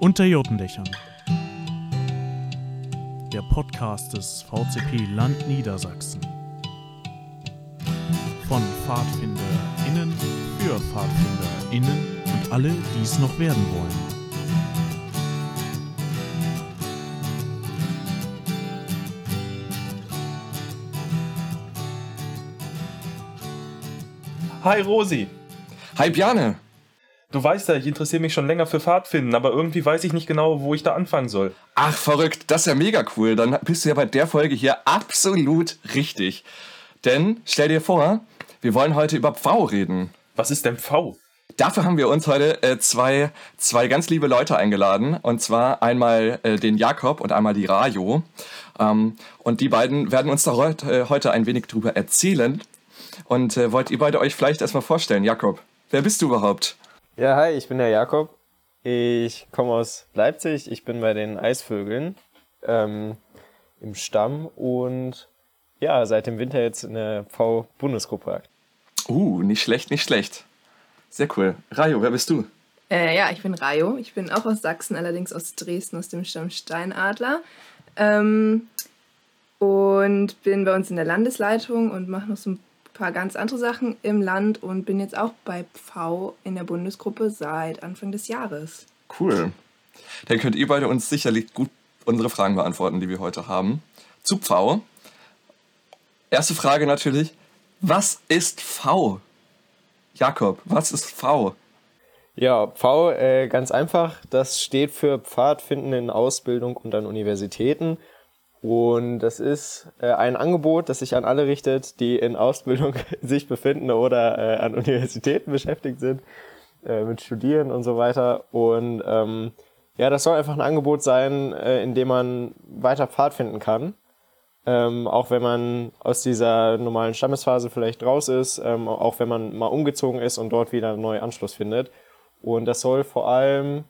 Unter Jotendächern. Der Podcast des VCP Land Niedersachsen. Von PfadfinderInnen für PfadfinderInnen und alle, die es noch werden wollen. Hi Rosi. Hi Bjane. Du weißt ja, ich interessiere mich schon länger für Pfadfinden, aber irgendwie weiß ich nicht genau, wo ich da anfangen soll. Ach, verrückt, das ist ja mega cool. Dann bist du ja bei der Folge hier absolut richtig. Denn stell dir vor, wir wollen heute über Pfau reden. Was ist denn Pfau? Dafür haben wir uns heute äh, zwei, zwei ganz liebe Leute eingeladen. Und zwar einmal äh, den Jakob und einmal die Rajo. Ähm, und die beiden werden uns da heute, äh, heute ein wenig drüber erzählen. Und äh, wollt ihr beide euch vielleicht erstmal vorstellen? Jakob, wer bist du überhaupt? Ja, hi, ich bin der Jakob. Ich komme aus Leipzig. Ich bin bei den Eisvögeln ähm, im Stamm und ja, seit dem Winter jetzt in der V-Bundesgruppe. Uh, nicht schlecht, nicht schlecht. Sehr cool. Rajo, wer bist du? Äh, ja, ich bin Rajo. Ich bin auch aus Sachsen, allerdings aus Dresden, aus dem Stamm Steinadler. Ähm, und bin bei uns in der Landesleitung und mache noch so ein paar ganz andere Sachen im Land und bin jetzt auch bei Pfau in der Bundesgruppe seit Anfang des Jahres. Cool. Dann könnt ihr beide uns sicherlich gut unsere Fragen beantworten, die wir heute haben. Zu Pfau. Erste Frage natürlich, was ist V? Jakob, was ist V? Ja, V äh, ganz einfach, das steht für Pfadfinden in Ausbildung und an Universitäten. Und das ist äh, ein Angebot, das sich an alle richtet, die in Ausbildung sich befinden oder äh, an Universitäten beschäftigt sind, äh, mit Studieren und so weiter. Und ähm, ja, das soll einfach ein Angebot sein, äh, in dem man weiter Pfad finden kann. Ähm, auch wenn man aus dieser normalen Stammesphase vielleicht raus ist, ähm, auch wenn man mal umgezogen ist und dort wieder einen neuen Anschluss findet. Und das soll vor allem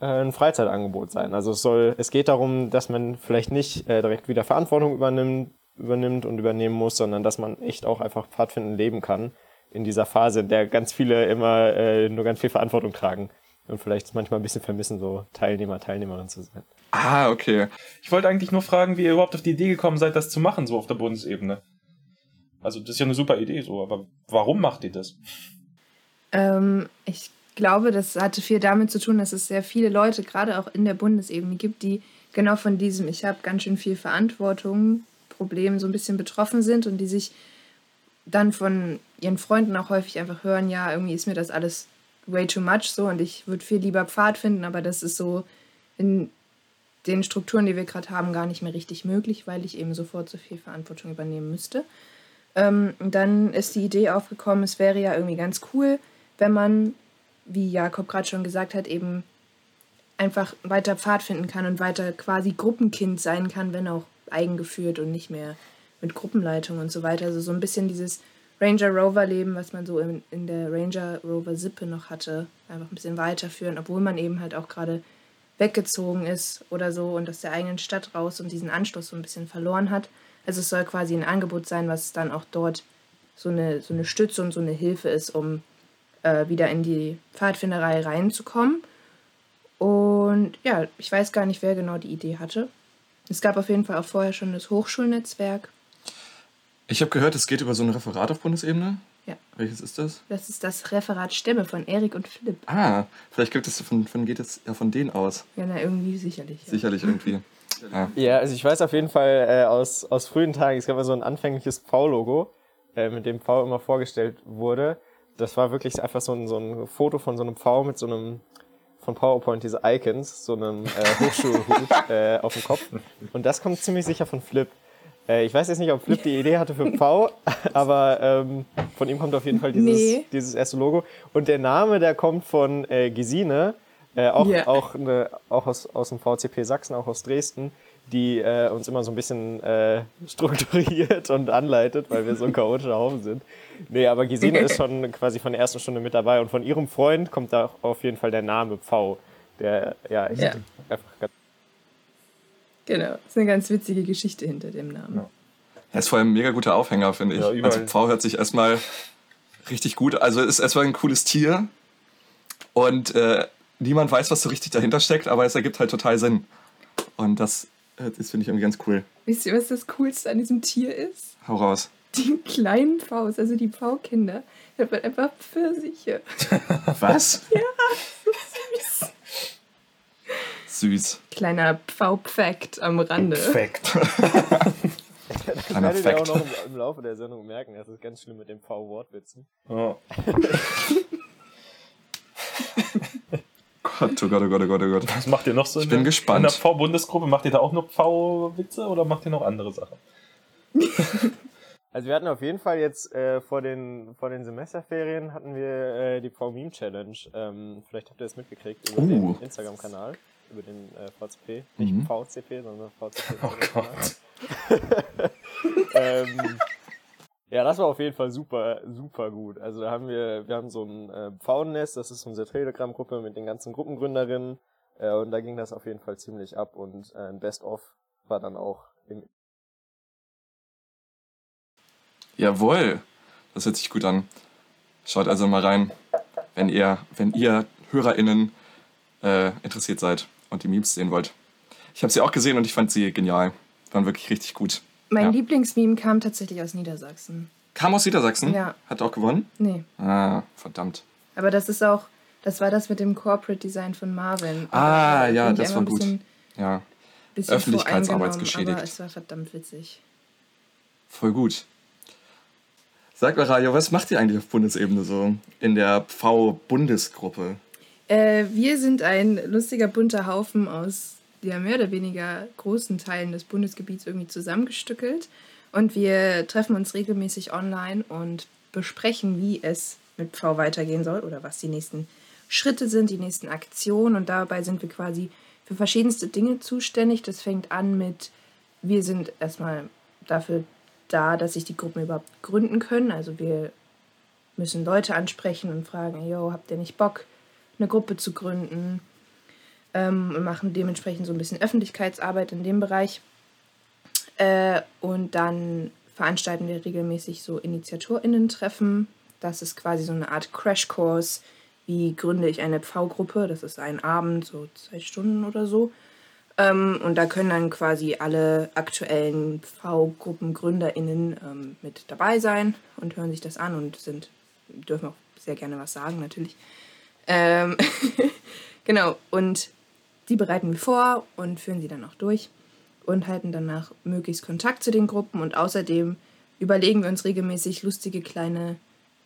ein Freizeitangebot sein. Also es soll, es geht darum, dass man vielleicht nicht äh, direkt wieder Verantwortung übernimmt, übernimmt und übernehmen muss, sondern dass man echt auch einfach Pfadfinden leben kann in dieser Phase, in der ganz viele immer äh, nur ganz viel Verantwortung tragen und vielleicht manchmal ein bisschen vermissen, so Teilnehmer, Teilnehmerin zu sein. Ah, okay. Ich wollte eigentlich nur fragen, wie ihr überhaupt auf die Idee gekommen seid, das zu machen, so auf der Bundesebene. Also das ist ja eine super Idee, so, aber warum macht ihr das? Ähm, ich glaube, das hatte viel damit zu tun, dass es sehr viele Leute, gerade auch in der Bundesebene, gibt, die genau von diesem, ich habe ganz schön viel Verantwortung, Problem so ein bisschen betroffen sind und die sich dann von ihren Freunden auch häufig einfach hören, ja, irgendwie ist mir das alles way too much so und ich würde viel lieber Pfad finden, aber das ist so in den Strukturen, die wir gerade haben, gar nicht mehr richtig möglich, weil ich eben sofort so viel Verantwortung übernehmen müsste. Ähm, dann ist die Idee aufgekommen, es wäre ja irgendwie ganz cool, wenn man, wie Jakob gerade schon gesagt hat, eben einfach weiter Pfad finden kann und weiter quasi Gruppenkind sein kann, wenn auch eigengeführt und nicht mehr mit Gruppenleitung und so weiter. Also so ein bisschen dieses Ranger Rover Leben, was man so in, in der Ranger Rover Sippe noch hatte, einfach ein bisschen weiterführen, obwohl man eben halt auch gerade weggezogen ist oder so und aus der eigenen Stadt raus und diesen Anschluss so ein bisschen verloren hat. Also es soll quasi ein Angebot sein, was dann auch dort so eine, so eine Stütze und so eine Hilfe ist, um äh, wieder in die Pfadfinderei reinzukommen. Und ja, ich weiß gar nicht, wer genau die Idee hatte. Es gab auf jeden Fall auch vorher schon das Hochschulnetzwerk. Ich habe gehört, es geht über so ein Referat auf Bundesebene. Ja. Welches ist das? Das ist das Referat Stämme von Erik und Philipp. Ah, vielleicht gibt es von, von geht es ja von denen aus. Ja, na, irgendwie sicherlich. Ja. Sicherlich irgendwie. Ja. Ja, also ich weiß auf jeden Fall äh, aus, aus frühen Tagen, es gab mal so ein anfängliches V-Logo, äh, mit dem V immer vorgestellt wurde. Das war wirklich einfach so ein, so ein Foto von so einem V mit so einem von PowerPoint, diese Icons, so einem äh, Hochschulhut äh, auf dem Kopf. Und das kommt ziemlich sicher von Flip. Äh, ich weiß jetzt nicht, ob Flip die Idee hatte für V, aber ähm, von ihm kommt auf jeden Fall dieses, Nee. dieses erste Logo. Und der Name, der kommt von äh, Gesine, äh, auch, Ja. auch, eine, auch aus, aus dem VCP Sachsen, auch aus Dresden, die äh, uns immer so ein bisschen äh, strukturiert und anleitet, weil wir so ein chaotischer Haufen sind. Nee, aber Gesine ist schon quasi von der ersten Stunde mit dabei und von ihrem Freund kommt da auf jeden Fall der Name V, der ja echt Ja. einfach ganz Genau. Das ist eine ganz witzige Geschichte hinter dem Namen. Er ist vor allem ein mega guter Aufhänger, finde ich. Ja, also Pfau hört sich erstmal richtig gut. Also ist erstmal ein cooles Tier. Und äh, niemand weiß, was so richtig dahinter steckt, aber es ergibt halt total Sinn. Und das, das finde ich irgendwie ganz cool. Wisst ihr, was das Coolste an diesem Tier ist? Hau raus. Die kleinen Pfaus, also die Pfaukinder. Das wird einfach Pfirsiche. Was? Ja, süß. Süß. Kleiner Pfau-Fact am Rande. Fact. Ich werde dir auch noch im, im, Laufe der Sendung merken, das ist ganz schlimm mit den V-Wortwitzen. Oh. Gott, oh Gott, oh Gott, oh Gott, oh Gott. Was macht ihr noch so? Ich in bin der, gespannt. In der V-Bundesgruppe macht ihr da auch nur V-Witze oder macht ihr noch andere Sachen? Also wir hatten auf jeden Fall jetzt äh, vor den vor den Semesterferien hatten wir äh, die V-Meme Challenge. Ähm, vielleicht habt ihr das mitgekriegt über Uh. den Instagram-Kanal, über den äh, VCP, nicht Mhm. VCP, sondern VCP. Oh Gott. ähm, ja, das war auf jeden Fall super, super gut. Also da haben wir, wir haben so ein äh, Pfauennest, das ist unsere Telegram-Gruppe mit den ganzen Gruppengründerinnen. Äh, und da ging das auf jeden Fall ziemlich ab und äh, ein Best-of war dann auch im Jawohl. Das hört sich gut an. Schaut also mal rein, wenn ihr, wenn ihr HörerInnen äh, interessiert seid und die Memes sehen wollt. Ich habe sie auch gesehen und ich fand sie genial. Waren wirklich richtig gut. Mein Ja. Lieblingsmeme kam tatsächlich aus Niedersachsen. Kam aus Niedersachsen? Ja. Hat auch gewonnen? Nee. Ah, verdammt. Aber das ist auch, das war das mit dem Corporate Design von Marvin. Ah, Da ja, das war gut. Bisschen, Ja, bisschen Öffentlichkeitsarbeitsgeschädigt. Aber es war verdammt witzig. voll gut. Sag mal, Radio, was macht ihr eigentlich auf Bundesebene so in der V-Bundesgruppe? Äh, wir sind ein lustiger bunter Haufen aus ja, mehr oder weniger großen Teilen des Bundesgebiets irgendwie zusammengestückelt. Und wir treffen uns regelmäßig online und besprechen, wie es mit Pfau weitergehen soll oder was die nächsten Schritte sind, die nächsten Aktionen. Und dabei sind wir quasi für verschiedenste Dinge zuständig. Das fängt an mit, wir sind erstmal dafür da, dass sich die Gruppen überhaupt gründen können. Also wir müssen Leute ansprechen und fragen, yo, habt ihr nicht Bock, eine Gruppe zu gründen? Ähm, und machen dementsprechend so ein bisschen Öffentlichkeitsarbeit in dem Bereich. Äh, und dann veranstalten wir regelmäßig so InitiatorInnen-Treffen. Das ist quasi so eine Art Crashkurs. Wie gründe ich eine V-Gruppe? Das ist ein Abend, so zwei Stunden oder so. Ähm, und da können dann quasi alle aktuellen V-GruppengründerInnen ähm, mit dabei sein und hören sich das an und sind, dürfen auch sehr gerne was sagen, natürlich. Ähm, genau, und die bereiten wir vor und führen sie dann auch durch und halten danach möglichst Kontakt zu den Gruppen und außerdem überlegen wir uns regelmäßig lustige kleine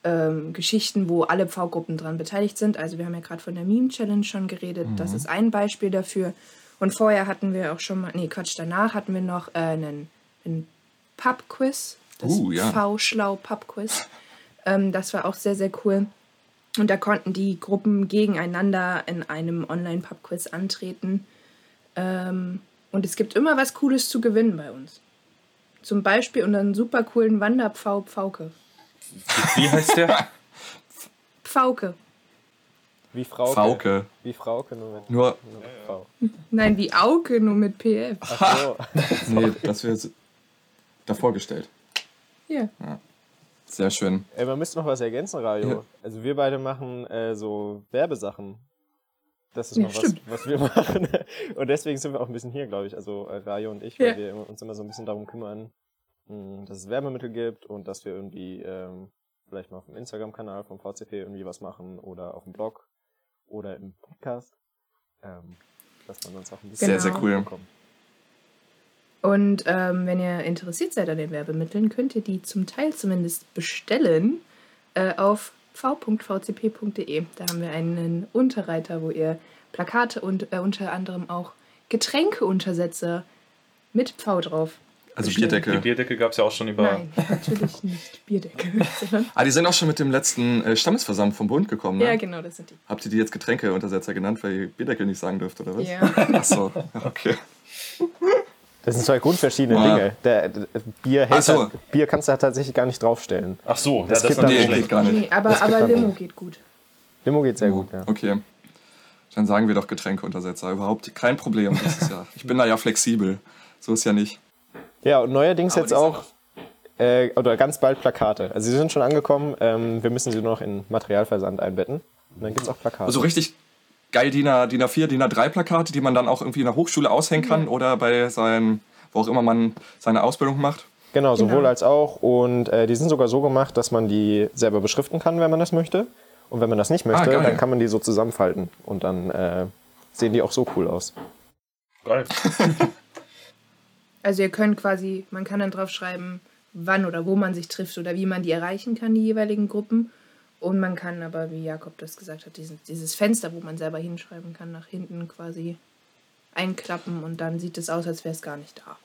ähm, Geschichten, wo alle V-Gruppen dran beteiligt sind. Also wir haben ja gerade von der Meme-Challenge schon geredet, das ist ein Beispiel dafür. Und vorher hatten wir auch schon mal, nee, Quatsch, danach hatten wir noch äh, einen, einen Pub-Quiz, das Uh, ja. V-Schlau-Pub-Quiz. ähm, das war auch sehr, sehr cool. Und da konnten die Gruppen gegeneinander in einem Online-Pub-Quiz antreten. Ähm, und es gibt immer was Cooles zu gewinnen bei uns. Zum Beispiel unseren super coolen Wanderpfau Pfauke. Wie heißt der? Pfauke. Wie Frauke. Frauke. Wie Frauke, nur mit, Nur, nur mit V. Nein, wie Auke, nur mit PF. Ach so. nee, das wird davor gestellt. Ja. Sehr schön. Ey, man müsste noch was ergänzen, Radio. Ja. Also wir beide machen äh, so Werbesachen. Das ist Ja, noch was, was wir machen. Und deswegen sind wir auch ein bisschen hier, glaube ich. Also äh, Radio und ich, weil wir uns immer so ein bisschen darum kümmern, mh, dass es Werbemittel gibt und dass wir irgendwie ähm, vielleicht mal auf dem Instagram-Kanal vom VCP irgendwie was machen oder auf dem Blog oder im Podcast. Ähm, dass man uns auch ein bisschen Sehr, sehr Genau. cool. bekommt. Und ähm, wenn ihr interessiert seid an den Werbemitteln, könnt ihr die zum Teil zumindest bestellen äh, auf v.vcp.de. Da haben wir einen Unterreiter, wo ihr Plakate und äh, unter anderem auch Getränkeuntersetzer mit Pfau drauf. Also bestellen. Die Bierdeckel. Bierdecke gab es ja auch schon über. Nein, natürlich nicht Bierdeckel, sondern Ah, die sind auch schon mit dem letzten äh, Stammesversammlung vom Bund gekommen, ne? ja, genau, das sind die. Habt ihr die jetzt Getränkeuntersetzer genannt, weil ihr Bierdeckel nicht sagen dürft, oder was? Ja. Ach so, ja, okay. Das sind zwei grundverschiedene Ah. Dinge. Der, der, Bier, hält so. halt- Bier kannst du halt tatsächlich gar nicht draufstellen. Ach so, ja, Das das, gibt Nee, schlecht. geht gar nicht. Nee, aber, Das gibt aber Limo nicht. geht gut. Limo geht sehr gut, ja. Okay. Dann sagen wir doch Getränkeuntersetzer. Überhaupt kein Problem. Das ist ja, ich bin da ja flexibel. So ist ja nicht. Ja, und neuerdings Aber jetzt auch, äh, oder ganz bald Plakate. Also sie sind schon angekommen, ähm, wir müssen sie nur noch in Materialversand einbetten. Und dann gibt's auch Plakate. Also richtig, geil DIN, A, DIN A4, DIN A3 Plakate, die man dann auch irgendwie in der Hochschule aushängen kann oder bei seinem, wo auch immer man seine Ausbildung macht. Genau, sowohl Genau. als auch. Und äh, die sind sogar so gemacht, dass man die selber beschriften kann, wenn man das möchte. Und wenn man das nicht möchte, geil. dann kann man die so zusammenfalten. Und dann äh, sehen die auch so cool aus. Geil. Also ihr könnt quasi, man kann dann drauf schreiben, wann oder wo man sich trifft oder wie man die erreichen kann, die jeweiligen Gruppen. Und man kann aber, wie Jakob das gesagt hat, diesen, dieses Fenster, wo man selber hinschreiben kann, nach hinten quasi einklappen und dann sieht es aus, als wäre es gar nicht da.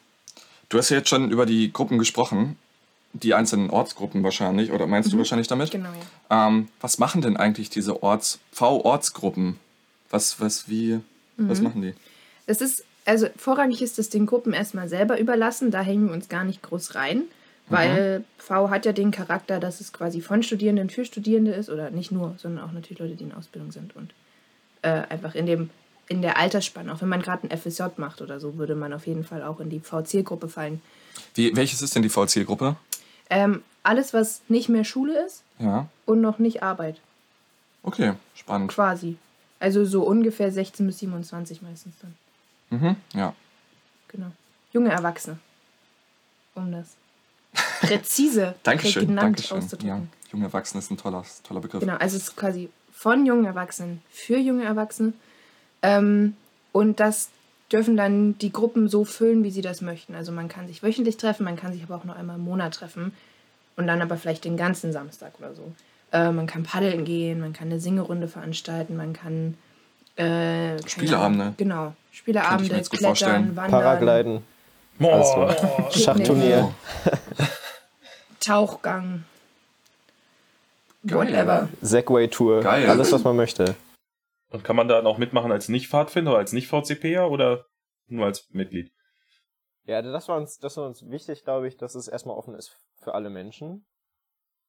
Du hast ja jetzt schon über die Gruppen gesprochen, die einzelnen Ortsgruppen wahrscheinlich, oder meinst du wahrscheinlich damit? Genau, ja. Ähm, was machen denn eigentlich diese Orts V-Ortsgruppen? Was, was, wie, was machen die? Es ist, also vorrangig ist es den Gruppen erstmal selber überlassen, da hängen wir uns gar nicht groß rein, weil V hat ja den Charakter, dass es quasi von Studierenden für Studierende ist, oder nicht nur, sondern auch natürlich Leute, die in Ausbildung sind und äh, einfach in dem in der Altersspanne, auch wenn man gerade ein FSJ macht oder so, würde man auf jeden Fall auch in die V-Zielgruppe fallen. Wie, welches ist denn die V-Zielgruppe? Ähm, alles, was nicht mehr Schule ist Ja, und noch nicht Arbeit, okay, spannend. quasi. Also so ungefähr 16 bis 27 meistens dann. Mhm, ja. Genau. Junge Erwachsene. Um das präzise, Dankeschön, prägnant Dankeschön. Ja, auszudrücken. junge Erwachsene ist ein toller, toller Begriff. Genau, also es ist quasi von jungen Erwachsenen für junge Erwachsene. Ähm, und das dürfen dann die Gruppen so füllen, wie sie das möchten. Also man kann sich wöchentlich treffen, man kann sich aber auch nur einmal im Monat treffen. Und dann aber vielleicht den ganzen Samstag oder so. Äh, man kann paddeln gehen, man kann eine Singerunde veranstalten, man kann äh, Spieleabende. Ahnung, Genau. Spieleabende, mir jetzt gut Klettern, vorstellen. Wandern, Paragliden, Boah. Schachturnier. Tauchgang. Geil. Whatever. Segway-Tour, Geil. alles, was man möchte. Und kann man da auch mitmachen als Nicht-Pfadfinder oder als Nicht-VCPer oder nur als Mitglied? Ja, das war uns, das war uns wichtig, glaube ich, dass es erstmal offen ist für alle Menschen.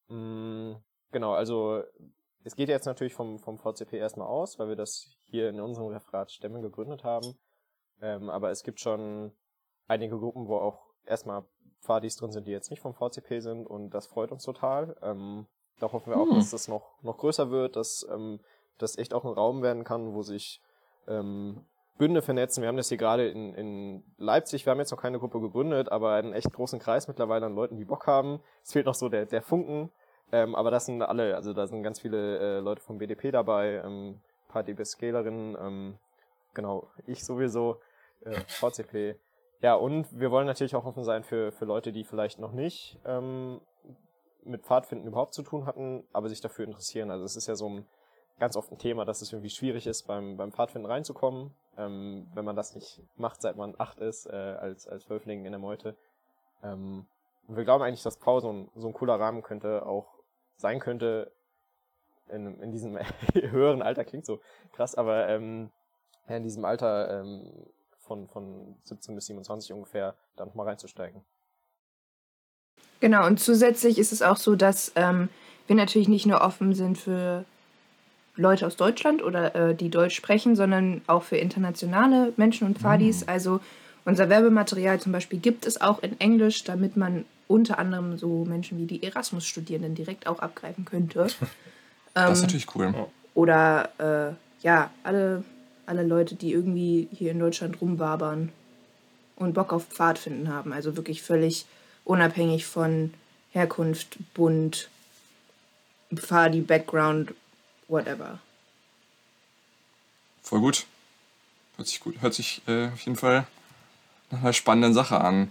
Mm, genau, also es geht jetzt natürlich vom, vom VCP erstmal aus, weil wir das hier in unserem Referat Stämme gegründet haben. Ähm, aber es gibt schon einige Gruppen, wo auch erstmal Pfadis drin sind, die jetzt nicht vom VCP sind und das freut uns total. Ähm, da hoffen wir auch, Hm. dass das noch, noch größer wird, dass ähm, das echt auch ein Raum werden kann, wo sich ähm, Bünde vernetzen. Wir haben das hier gerade in, in Leipzig, wir haben jetzt noch keine Gruppe gegründet, aber einen echt großen Kreis mittlerweile an Leuten, die Bock haben. Es fehlt noch so der, der Funken, ähm, aber das sind alle, also da sind ganz viele äh, Leute vom BDP dabei, ähm, ein paar DB-Scalerinnen, ähm, genau, ich sowieso, äh, VCP. Ja, und wir wollen natürlich auch offen sein für, für Leute, die vielleicht noch nicht ähm, mit Pfadfinden überhaupt zu tun hatten, aber sich dafür interessieren. Also es ist ja so ein ganz oft ein Thema, dass es irgendwie schwierig ist, beim, beim Pfadfinden reinzukommen, ähm, wenn man das nicht macht, seit man acht ist, äh, als, als Wölfling in der Meute. Ähm, und wir glauben eigentlich, dass Pau so ein, so ein cooler Rahmen könnte, auch sein könnte, in, in diesem höheren Alter, klingt so krass, aber ähm, in diesem Alter ähm, von, von 17 bis 27 ungefähr da nochmal reinzusteigen. Genau, und zusätzlich ist es auch so, dass ähm, wir natürlich nicht nur offen sind für Leute aus Deutschland oder äh, die Deutsch sprechen, sondern auch für internationale Menschen und Fadis. Also unser Werbematerial zum Beispiel gibt es auch in Englisch, damit man unter anderem so Menschen wie die Erasmus-Studierenden direkt auch abgreifen könnte. Das ist Ähm, natürlich cool. Oder äh, ja, alle, alle Leute, die irgendwie hier in Deutschland rumwabern und Bock auf Pfadfinden haben. Also wirklich völlig unabhängig von Herkunft, Bund, Pfadi, Background, whatever. Voll gut. Hört sich gut. Hört sich äh, auf jeden Fall nach einer spannenden Sache an.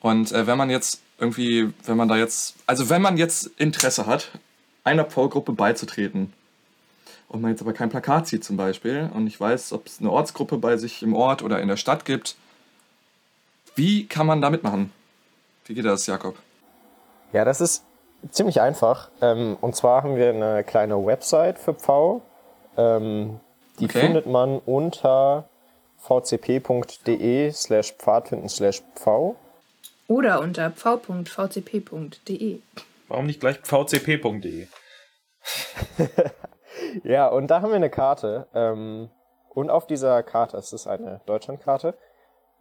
Und äh, wenn man jetzt irgendwie, wenn man da jetzt, also wenn man jetzt Interesse hat, einer Paul-Gruppe beizutreten und man jetzt aber kein Plakat sieht zum Beispiel und ich weiß, ob es eine Ortsgruppe bei sich im Ort oder in der Stadt gibt, wie kann man da mitmachen? Wie geht das, Jakob? Ja, das ist ziemlich einfach. Ähm, und zwar haben wir eine kleine Website für Pfau. Ähm, die Okay. findet man unter vcp.de slash pfadfinden slash pfau. Oder unter v.vcp.de. Warum nicht gleich vcp.de? Ja, und da haben wir eine Karte. Ähm, und auf dieser Karte, es ist eine Deutschlandkarte,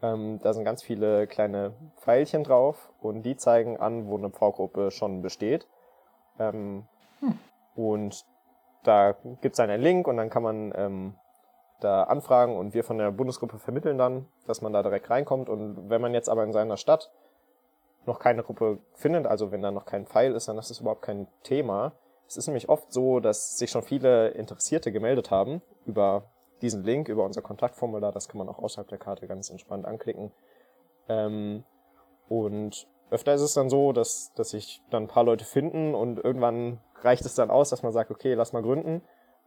ähm, da sind ganz viele kleine Pfeilchen drauf und die zeigen an, wo eine Pfau-Gruppe schon besteht. Ähm, Und da gibt es einen Link und dann kann man ähm, da anfragen und wir von der Bundesgruppe vermitteln dann, dass man da direkt reinkommt. Und wenn man jetzt aber in seiner Stadt noch keine Gruppe findet, also wenn da noch kein Pfeil ist, dann ist das überhaupt kein Thema. Es ist nämlich oft so, dass sich schon viele Interessierte gemeldet haben über diesen Link, über unser Kontaktformular. Das kann man auch außerhalb der Karte ganz entspannt anklicken. Ähm, und öfter ist es dann so, dass, dass sich dann ein paar Leute finden und irgendwann reicht es dann aus, dass man sagt, okay, lass mal gründen.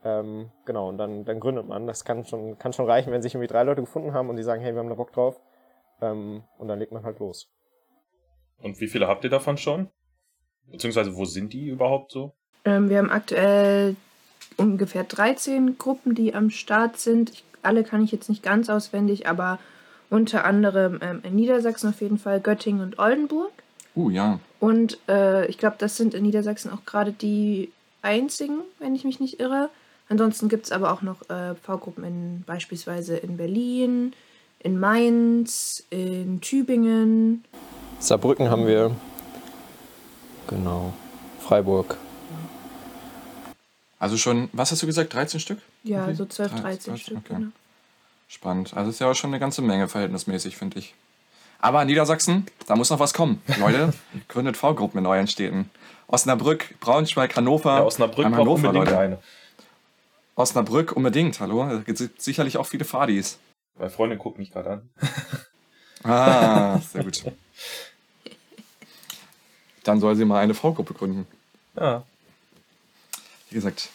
Ähm, genau, und dann, dann gründet man. Das kann schon, kann schon reichen, wenn sich irgendwie drei Leute gefunden haben und die sagen, hey, wir haben da Bock drauf. Ähm, und dann legt man halt los. Und wie viele habt ihr davon schon? Beziehungsweise wo sind die überhaupt so? Ähm, wir haben aktuell ungefähr 13 Gruppen, die am Start sind. Ich, alle kann ich jetzt nicht ganz auswendig, aber unter anderem ähm, in Niedersachsen auf jeden Fall Göttingen und Oldenburg. Uh, ja. Und äh, ich glaube, das sind in Niedersachsen auch gerade die einzigen, wenn ich mich nicht irre. Ansonsten gibt es aber auch noch äh, V-Gruppen in, beispielsweise in Berlin, in Mainz, in Tübingen. Saarbrücken haben wir. Genau. Freiburg. Also schon, was hast du gesagt, 13 Stück? Ja, Okay. so 12, Drei- 13 13, Stück. okay. Genau. Spannend. Also ist ja auch schon eine ganze Menge verhältnismäßig, finde ich. Aber in Niedersachsen, da muss noch was kommen. Leute, gründet V-Gruppen in euren Städten. Osnabrück, Braunschweig, Hannover. Ja, Osnabrück braucht Hannover, unbedingt Leute. eine. Osnabrück unbedingt, hallo. Da gibt es sicherlich auch viele Fadis. Meine Freundin guckt mich gerade an. Ah, sehr gut. Dann soll sie mal eine V-Gruppe gründen. Ja. Wie gesagt.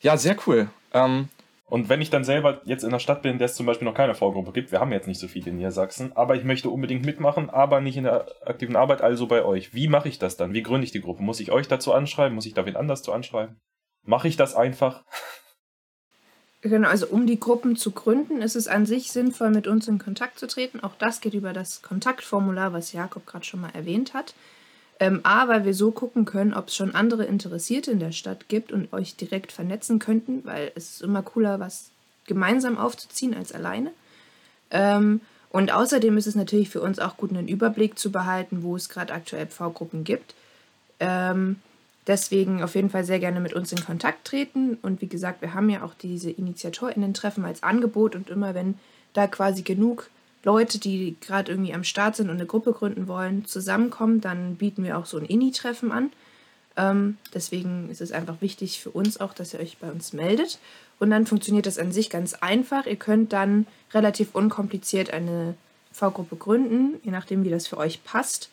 Ja, sehr cool. Ähm, Und wenn ich dann selber jetzt in der Stadt bin, in der es zum Beispiel noch keine V-Gruppe gibt, wir haben jetzt nicht so viele in Niedersachsen, aber ich möchte unbedingt mitmachen, aber nicht in der aktiven Arbeit, also bei euch. Wie mache ich das dann? Wie gründe ich die Gruppe? Muss ich euch dazu anschreiben? Muss ich da wen anders zu anschreiben? Mache ich das einfach? Genau, also um die Gruppen zu gründen, ist es an sich sinnvoll, mit uns in Kontakt zu treten. Auch das geht über das Kontaktformular, was Jakob gerade schon mal erwähnt hat. Ähm, A, weil wir so gucken können, ob es schon andere Interessierte in der Stadt gibt und euch direkt vernetzen könnten, weil es ist immer cooler, was gemeinsam aufzuziehen als alleine. Ähm, und außerdem ist es natürlich für uns auch gut, einen Überblick zu behalten, wo es gerade aktuell V-Gruppen gibt. Ähm, deswegen auf jeden Fall sehr gerne mit uns in Kontakt treten. Und wie gesagt, wir haben ja auch diese InitiatorInnen-Treffen als Angebot und immer wenn da quasi genug Leute, die gerade irgendwie am Start sind und eine Gruppe gründen wollen, zusammenkommen, dann bieten wir auch so ein Ini-Treffen an. Ähm, deswegen ist es einfach wichtig für uns auch, dass ihr euch bei uns meldet. Und dann funktioniert das an sich ganz einfach. Ihr könnt dann relativ unkompliziert eine V-Gruppe gründen, je nachdem, wie das für euch passt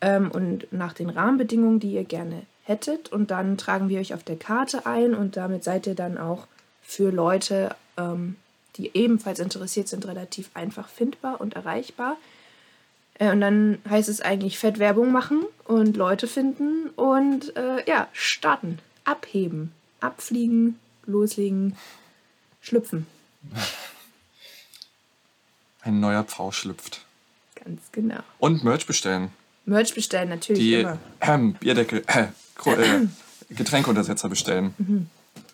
ähm, und nach den Rahmenbedingungen, die ihr gerne hättet. Und dann tragen wir euch auf der Karte ein und damit seid ihr dann auch für Leute, ähm, die ebenfalls interessiert sind, relativ einfach findbar und erreichbar. Äh, und dann heißt es eigentlich fett Werbung machen und Leute finden und äh, ja, starten, abheben, abfliegen, loslegen, schlüpfen. ein neuer Pfau schlüpft. Ganz genau. Und Merch bestellen. Merch bestellen natürlich Die immer. ähm, Bierdeckel, äh, äh, Getränkeuntersetzer bestellen. Mhm.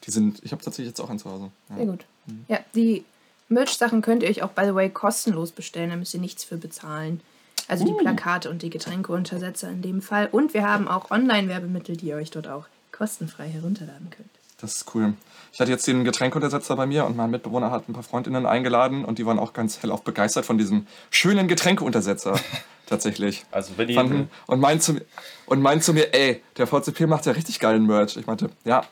Die sind, ich habe tatsächlich jetzt auch einen zu Hause. Ja. Sehr gut. Ja, die Merch-Sachen könnt ihr euch auch, by the way, kostenlos bestellen. Da müsst ihr nichts für bezahlen. Also die Plakate und die Getränkeuntersetzer in dem Fall. Und wir haben auch Online-Werbemittel, die ihr euch dort auch kostenfrei herunterladen könnt. Das ist cool. Ich hatte jetzt den Getränkeuntersetzer bei mir und mein Mitbewohner hat ein paar Freundinnen eingeladen und die waren auch ganz hellauf begeistert von diesem schönen Getränkeuntersetzer. tatsächlich. Also wenn ihr Fanden, und meint zu, mir- und meint zu mir, ey, der VCP macht ja richtig geilen Merch. Ich meinte, ja,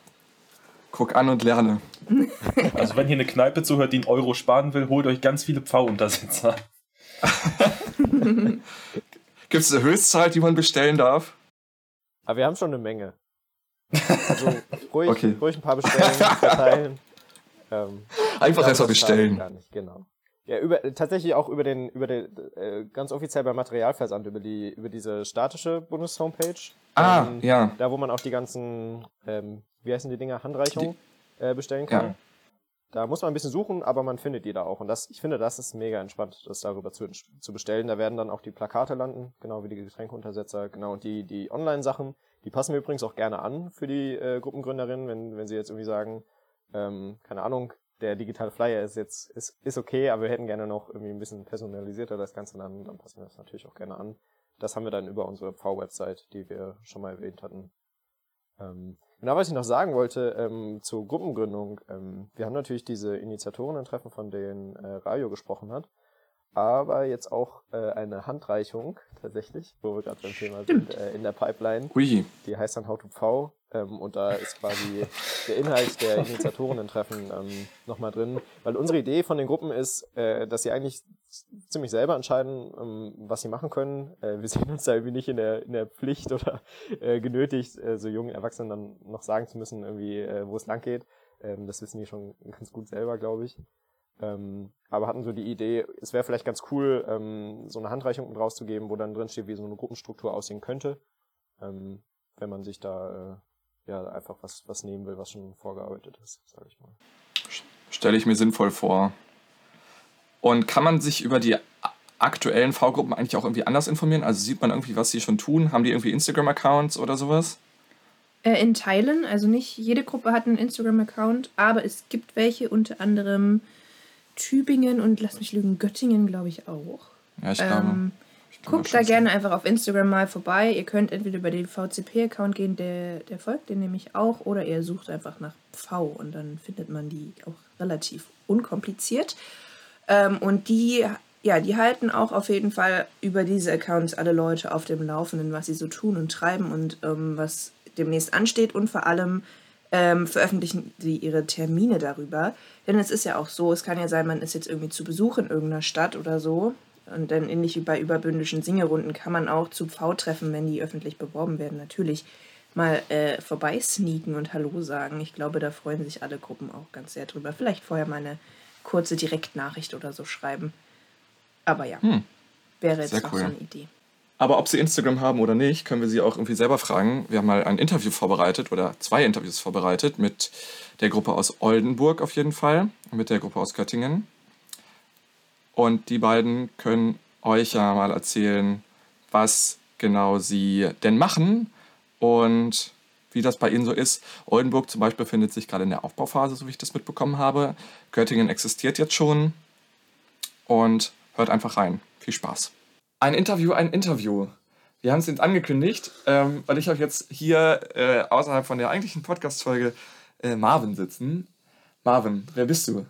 guck an und lerne. Also wenn hier eine Kneipe zuhört, die einen Euro sparen will, holt euch ganz viele Pfau-Untersetzer. Gibt es eine Höchstzahl, die man bestellen darf? Aber wir haben schon eine Menge. Also ruhig, Okay. ruhig ein paar bestellen, verteilen. Ähm, Einfach erstmal bestellen. Gar nicht, genau. Ja, über, tatsächlich auch über den, über den, äh, ganz offiziell beim Materialversand, über die, über diese statische Bundeshomepage. Ah, Ähm, ja. Da, wo man auch die ganzen, ähm, wie heißen die Dinger, Handreichungen äh, bestellen kann. Ja. Da muss man ein bisschen suchen, aber man findet die da auch. Und das, ich finde, das ist mega entspannt, das darüber zu, zu bestellen. Da werden dann auch die Plakate landen, genau wie die Getränkeuntersetzer, genau. Und die, die Online-Sachen, die passen wir übrigens auch gerne an für die äh, Gruppengründerinnen, wenn, wenn sie jetzt irgendwie sagen, ähm, keine Ahnung, der digitale Flyer ist jetzt, ist, ist okay, aber wir hätten gerne noch irgendwie ein bisschen personalisierter das Ganze dann, dann passen wir das natürlich auch gerne an. Das haben wir dann über unsere V-Website, die wir schon mal erwähnt hatten. Ähm, Genau, was ich noch sagen wollte ähm, zur Gruppengründung. Ähm, wir haben natürlich diese Initiatorinnen-Treffen, von denen äh, Rayo gesprochen hat, aber jetzt auch äh, eine Handreichung tatsächlich, wo wir gerade beim Thema sind, äh, in der Pipeline. Ui. Die heißt dann How to V ähm, und da ist quasi der Inhalt der Initiatorinnen-Treffen ähm, nochmal drin. Weil unsere Idee von den Gruppen ist, äh, dass sie eigentlich ziemlich selber entscheiden, ähm, was sie machen können. Äh, wir sehen uns da irgendwie nicht in der, in der Pflicht oder äh, genötigt, äh, so jungen Erwachsenen dann noch sagen zu müssen, irgendwie, äh, wo es lang geht. Ähm, das wissen die schon ganz gut selber, glaube ich. Ähm, aber hatten so die Idee, es wäre vielleicht ganz cool, ähm, so eine Handreichung mit rauszugeben, wo dann drin steht, wie so eine Gruppenstruktur aussehen könnte, ähm, wenn man sich da äh, ja einfach was, was nehmen will, was schon vorgearbeitet ist, sage ich mal. Stelle ich mir sinnvoll vor. Und kann man sich über die aktuellen V-Gruppen eigentlich auch irgendwie anders informieren? Also sieht man irgendwie, was sie schon tun? Haben die irgendwie Instagram-Accounts oder sowas? Äh, in Teilen, also nicht jede Gruppe hat einen Instagram-Account, aber es gibt welche, unter anderem Tübingen und lass mich lügen, Göttingen, glaube ich auch. Ja, ich glaube. Ähm, ich guckt da gerne einfach auf Instagram mal vorbei. Ihr könnt entweder über den VCP-Account gehen, der, der folgt, den nehme ich auch, oder ihr sucht einfach nach V und dann findet man die auch relativ unkompliziert. Ähm, und die, ja, die halten auch auf jeden Fall über diese Accounts alle Leute auf dem Laufenden, was sie so tun und treiben und ähm, was demnächst ansteht und vor allem ähm, veröffentlichen sie ihre Termine darüber. Denn es ist ja auch so, es kann ja sein, man ist jetzt irgendwie zu Besuch in irgendeiner Stadt oder so. Und dann ähnlich wie bei überbündischen Singerunden kann man auch zu V-Treffen, wenn die öffentlich beworben werden, natürlich mal äh, vorbeisneaken und Hallo sagen. Ich glaube, da freuen sich alle Gruppen auch ganz sehr drüber. Vielleicht vorher mal eine kurze Direktnachricht oder so schreiben. Aber ja, Hm. wäre jetzt Sehr noch cool. so eine Idee. Aber ob sie Instagram haben oder nicht, können wir sie auch irgendwie selber fragen. Wir haben mal ein Interview vorbereitet oder zwei Interviews vorbereitet mit der Gruppe aus Oldenburg auf jeden Fall, und mit der Gruppe aus Göttingen. Und die beiden können euch ja mal erzählen, was genau sie denn machen und wie das bei ihnen so ist. Oldenburg zum Beispiel befindet sich gerade in der Aufbauphase, so wie ich das mitbekommen habe. Göttingen existiert jetzt schon. Und hört einfach rein. Viel Spaß. Ein Interview, ein Interview. Wir haben es jetzt angekündigt, ähm, weil ich habe jetzt hier äh, außerhalb von der eigentlichen Podcast-Folge äh, Marvin sitzen. Marvin, wer bist du?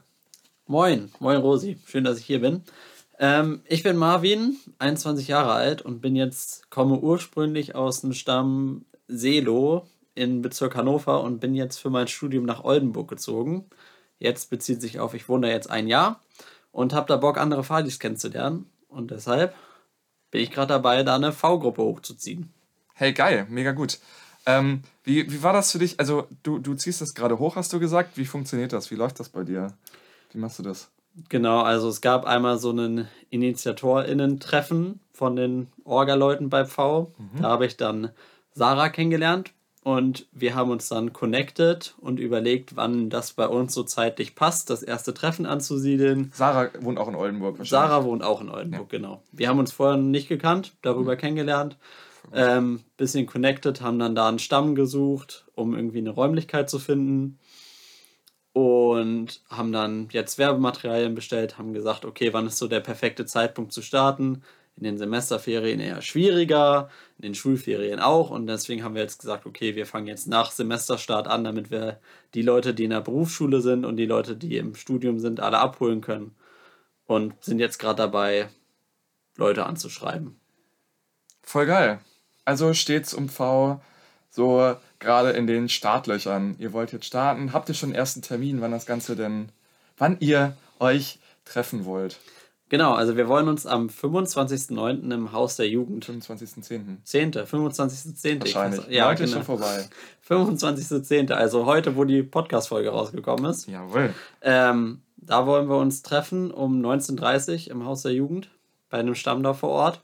Moin, moin Rosi, schön, dass ich hier bin. Ähm, ich bin Marvin, 21 Jahre alt und bin jetzt, komme ursprünglich aus dem Stamm Seelow in Bezirk Hannover und bin jetzt für mein Studium nach Oldenburg gezogen. Jetzt bezieht sich auf, ich wohne da jetzt ein Jahr und habe da Bock, andere Fadis kennenzulernen. Und deshalb bin ich gerade dabei, da eine V-Gruppe hochzuziehen. Hey, geil, mega gut. Ähm, wie, wie war das für dich? Also, du, du ziehst das gerade hoch, hast du gesagt. Wie funktioniert das? Wie läuft das bei dir? Wie machst du das? Genau, also es gab einmal so ein InitiatorInnen-Treffen von den Orga-Leuten bei V. Da habe ich dann Sarah kennengelernt und wir haben uns dann connected und überlegt, wann das bei uns so zeitlich passt, das erste Treffen anzusiedeln. Sarah wohnt auch in Oldenburg wahrscheinlich. Sarah wohnt auch in Oldenburg, genau. Wir haben uns vorher nicht gekannt, darüber kennengelernt. Ähm, bisschen connected, haben dann da einen Stamm gesucht, um irgendwie eine Räumlichkeit zu finden. Und haben dann jetzt Werbematerialien bestellt, haben gesagt, okay, wann ist so der perfekte Zeitpunkt zu starten? In den Semesterferien eher schwieriger, in den Schulferien auch. Und deswegen haben wir jetzt gesagt, okay, wir fangen jetzt nach Semesterstart an, damit wir die Leute, die in der Berufsschule sind und die Leute, die im Studium sind, alle abholen können. Und sind jetzt gerade dabei, Leute anzuschreiben. Voll geil. Also steht's um V so gerade in den Startlöchern. Ihr wollt jetzt starten. Habt ihr schon einen ersten Termin, wann das Ganze denn, wann ihr euch treffen wollt? Genau, also wir wollen uns am 25.09. im Haus der Jugend 25.10. 10. 25.10. ich Wahrscheinlich. weiß- Ja, Heute ist genau. schon vorbei. 25.10. Also heute, wo die Podcast-Folge rausgekommen ist. Jawohl. Ähm, da wollen wir uns treffen um 19.30 Uhr im Haus der Jugend bei einem Stamm da vor Ort.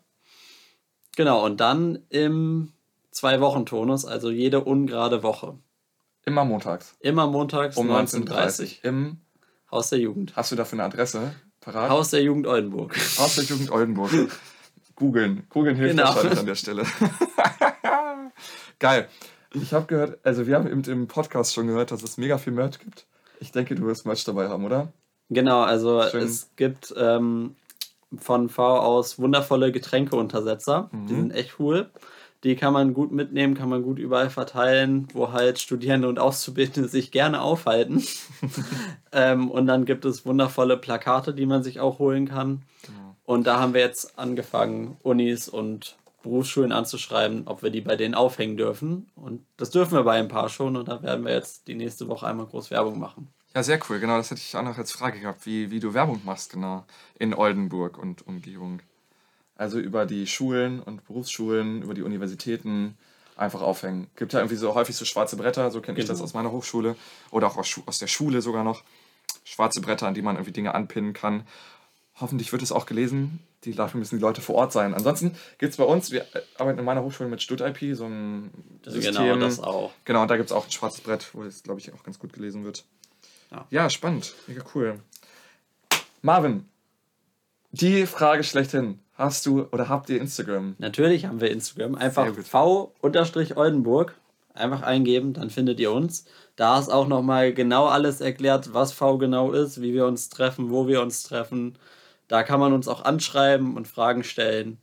Genau, und dann im Zwei-Wochen-Tonus, also jede ungerade Woche. Immer montags. Immer montags Um 19.30 19.30 Uhr. Im, Haus der Jugend. hast du dafür eine Adresse parat? Haus der Jugend Oldenburg. Haus der Jugend Oldenburg. Googeln. Googeln hilft Genau. wahrscheinlich an der Stelle. Geil. Ich habe gehört, also wir haben eben im Podcast schon gehört, dass es mega viel Merch gibt. Ich denke, du wirst Merch dabei haben, oder? Genau, also Schön. es gibt ähm, von V aus wundervolle Getränkeuntersetzer. Die sind echt cool. Die kann man gut mitnehmen, kann man gut überall verteilen, wo halt Studierende und Auszubildende sich gerne aufhalten. ähm, und dann gibt es wundervolle Plakate, die man sich auch holen kann. Und da haben wir jetzt angefangen, Unis und Berufsschulen anzuschreiben, ob wir die bei denen aufhängen dürfen. Und das dürfen wir bei ein paar schon. Und da werden wir jetzt die nächste Woche einmal groß Werbung machen. Ja, sehr cool. Genau, das hätte ich auch noch als Frage gehabt, wie, wie du Werbung machst, genau, in Oldenburg und Umgebung. Also über die Schulen und Berufsschulen, über die Universitäten einfach aufhängen. Gibt ja irgendwie so häufig so schwarze Bretter, so kenne ich das Genau. aus meiner Hochschule oder auch aus, Schu- aus der Schule sogar noch. Schwarze Bretter, an die man irgendwie Dinge anpinnen kann. Hoffentlich wird es auch gelesen. Die, dafür müssen die Leute vor Ort sein. Ansonsten gibt es bei uns, wir äh, arbeiten in meiner Hochschule mit StudIP, so ein System. Genau, das auch. Genau, da gibt es auch ein schwarzes Brett, wo es, glaube ich, auch ganz gut gelesen wird. Ja. ja, spannend. Mega cool. Marvin, die Frage schlechthin. Hast du oder habt ihr Instagram? Natürlich haben wir Instagram. Einfach v-oldenburg. Einfach eingeben, dann findet ihr uns. Da ist auch nochmal genau alles erklärt, was V genau ist, wie wir uns treffen, wo wir uns treffen. Da kann man uns auch anschreiben und Fragen stellen.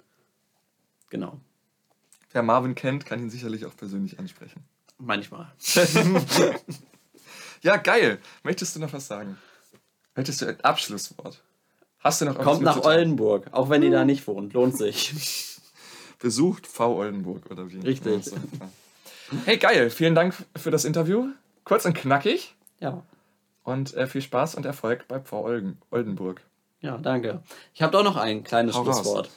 Genau, Wer Marvin kennt, kann ihn sicherlich auch persönlich ansprechen. manchmal. Ja, geil. Möchtest du noch was sagen? Möchtest du ein Abschlusswort? Hast du noch Kommt nach? Oldenburg, auch wenn ihr da nicht wohnt. Lohnt sich. Besucht V Oldenburg oder wie? Richtig. Hey, geil. Vielen Dank für das Interview. Kurz und knackig. Ja. Und äh, viel Spaß und Erfolg bei V Olden Oldenburg. Ja, danke. Ich habe doch noch ein kleines Hau raus. Schlusswort.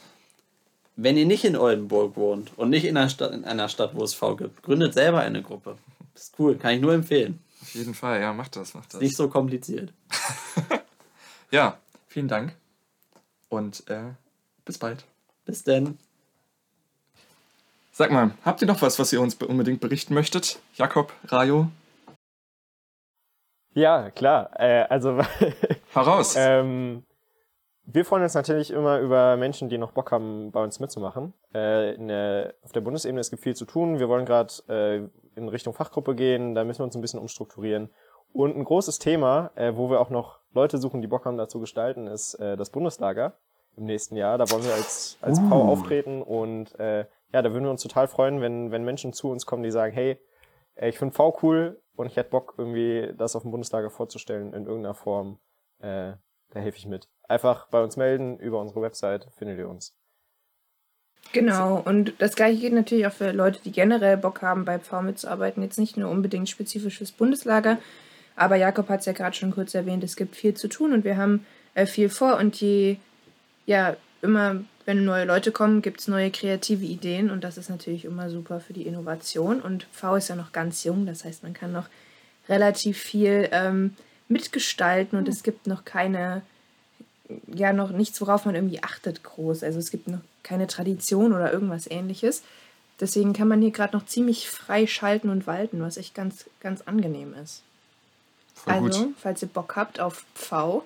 Wenn ihr nicht in Oldenburg wohnt und nicht in einer, Stadt, in einer Stadt, wo es V gibt, gründet selber eine Gruppe. Das ist cool, kann ich nur empfehlen. Auf jeden Fall, ja, mach das, mach das. Nicht so kompliziert. Ja, vielen Dank. Und äh, bis bald. Bis denn. Sag mal, habt ihr noch was, was ihr uns be- unbedingt berichten möchtet? Jakob, Rayo, Ja, klar. Äh, also heraus. ähm, wir freuen uns natürlich immer über Menschen, die noch Bock haben, bei uns mitzumachen. Äh, in der, auf der Bundesebene es gibt viel zu tun. Wir wollen gerade äh, in Richtung Fachgruppe gehen. Da müssen wir uns ein bisschen umstrukturieren. Und ein großes Thema, äh, wo wir auch noch Leute suchen, die Bock haben, dazu gestalten, ist äh, das Bundeslager im nächsten Jahr. Da wollen wir als, als Uh. Frau auftreten und äh, ja, da würden wir uns total freuen, wenn, wenn Menschen zu uns kommen, die sagen, hey, ich finde V cool und ich hätte Bock, irgendwie das auf dem Bundeslager vorzustellen in irgendeiner Form. Äh, da helfe ich mit. Einfach bei uns melden, über unsere Website findet ihr uns. Genau, und das gleiche geht natürlich auch für Leute, die generell Bock haben, bei Pfau mitzuarbeiten. Jetzt nicht nur unbedingt spezifisch fürs Bundeslager, aber Jakob hat es ja gerade schon kurz erwähnt, es gibt viel zu tun und wir haben äh, viel vor und je, ja, immer, wenn neue Leute kommen, gibt es neue kreative Ideen und das ist natürlich immer super für die Innovation. Und V ist ja noch ganz jung, das heißt, man kann noch relativ viel ähm, mitgestalten und es gibt noch keine ja noch nichts, worauf man irgendwie achtet, groß. Also es gibt noch keine Tradition oder irgendwas ähnliches. Deswegen kann man hier gerade noch ziemlich frei schalten und walten, was echt ganz, ganz angenehm ist. Voll also, gut. falls ihr Bock habt auf V,